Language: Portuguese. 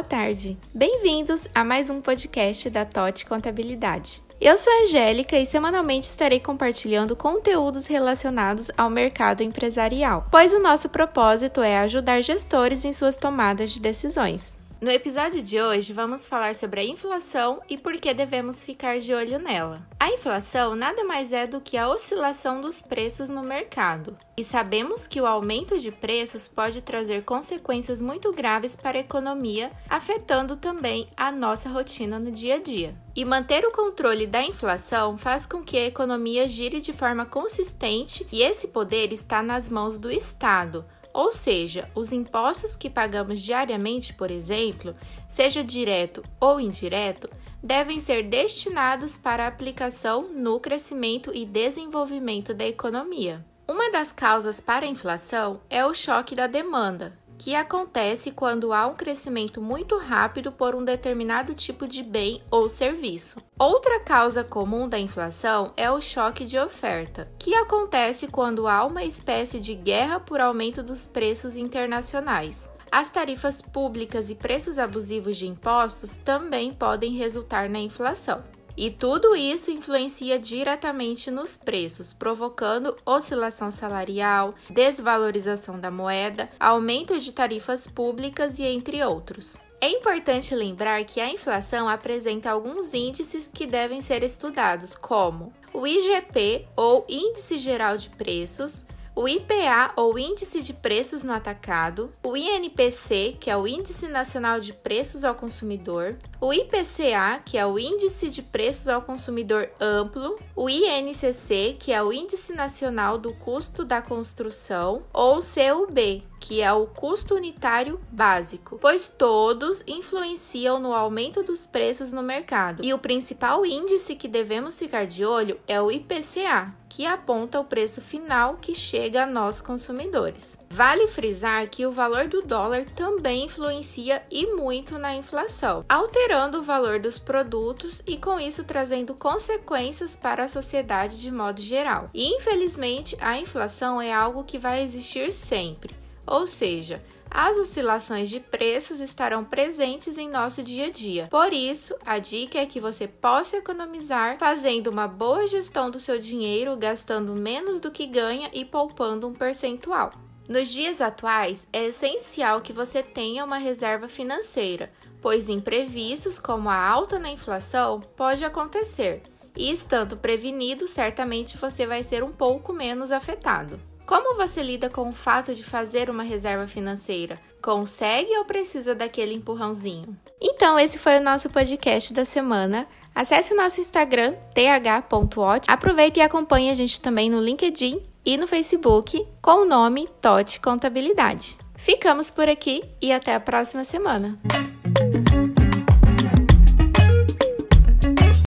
boa tarde. Bem-vindos a mais um podcast da TOT Contabilidade. Eu sou a Angélica e semanalmente estarei compartilhando conteúdos relacionados ao mercado empresarial, pois o nosso propósito é ajudar gestores em suas tomadas de decisões. No episódio de hoje, vamos falar sobre a inflação e por que devemos ficar de olho nela. A inflação nada mais é do que a oscilação dos preços no mercado, e sabemos que o aumento de preços pode trazer consequências muito graves para a economia, afetando também a nossa rotina no dia a dia. E manter o controle da inflação faz com que a economia gire de forma consistente, e esse poder está nas mãos do Estado ou seja, os impostos que pagamos diariamente, por exemplo, seja direto ou indireto, devem ser destinados para aplicação no crescimento e desenvolvimento da economia. Uma das causas para a inflação é o choque da demanda, que acontece quando há um crescimento muito rápido por um determinado tipo de bem ou serviço. Outra causa comum da inflação é o choque de oferta, que acontece quando há uma espécie de guerra por aumento dos preços internacionais. As tarifas públicas e preços abusivos de impostos também podem resultar na inflação. E tudo isso influencia diretamente nos preços, provocando oscilação salarial, desvalorização da moeda, aumento de tarifas públicas e entre outros. É importante lembrar que a inflação apresenta alguns índices que devem ser estudados, como o IGP ou Índice Geral de Preços, o IPA, ou Índice de Preços no Atacado, o INPC, que é o Índice Nacional de Preços ao Consumidor, o IPCA, que é o Índice de Preços ao Consumidor Amplo, o INCC, que é o Índice Nacional do Custo da Construção, ou CUB, que é o custo unitário básico, pois todos influenciam no aumento dos preços no mercado. E o principal índice que devemos ficar de olho é o IPCA, que aponta o preço final que chega a nós consumidores. Vale frisar que o valor do dólar também influencia e muito na inflação, alterando o valor dos produtos e com isso trazendo consequências para a sociedade de modo geral. E infelizmente, a inflação é algo que vai existir sempre ou seja, as oscilações de preços estarão presentes em nosso dia a dia. Por isso, a dica é que você possa economizar fazendo uma boa gestão do seu dinheiro, gastando menos do que ganha e poupando um percentual. Nos dias atuais, é essencial que você tenha uma reserva financeira, pois imprevistos como a alta na inflação pode acontecer. E estando prevenido, certamente você vai ser um pouco menos afetado. Como você lida com o fato de fazer uma reserva financeira? Consegue ou precisa daquele empurrãozinho? Então, esse foi o nosso podcast da semana. Acesse o nosso Instagram, th.ot. Aproveite e acompanhe a gente também no LinkedIn e no Facebook com o nome TOT Contabilidade. Ficamos por aqui e até a próxima semana.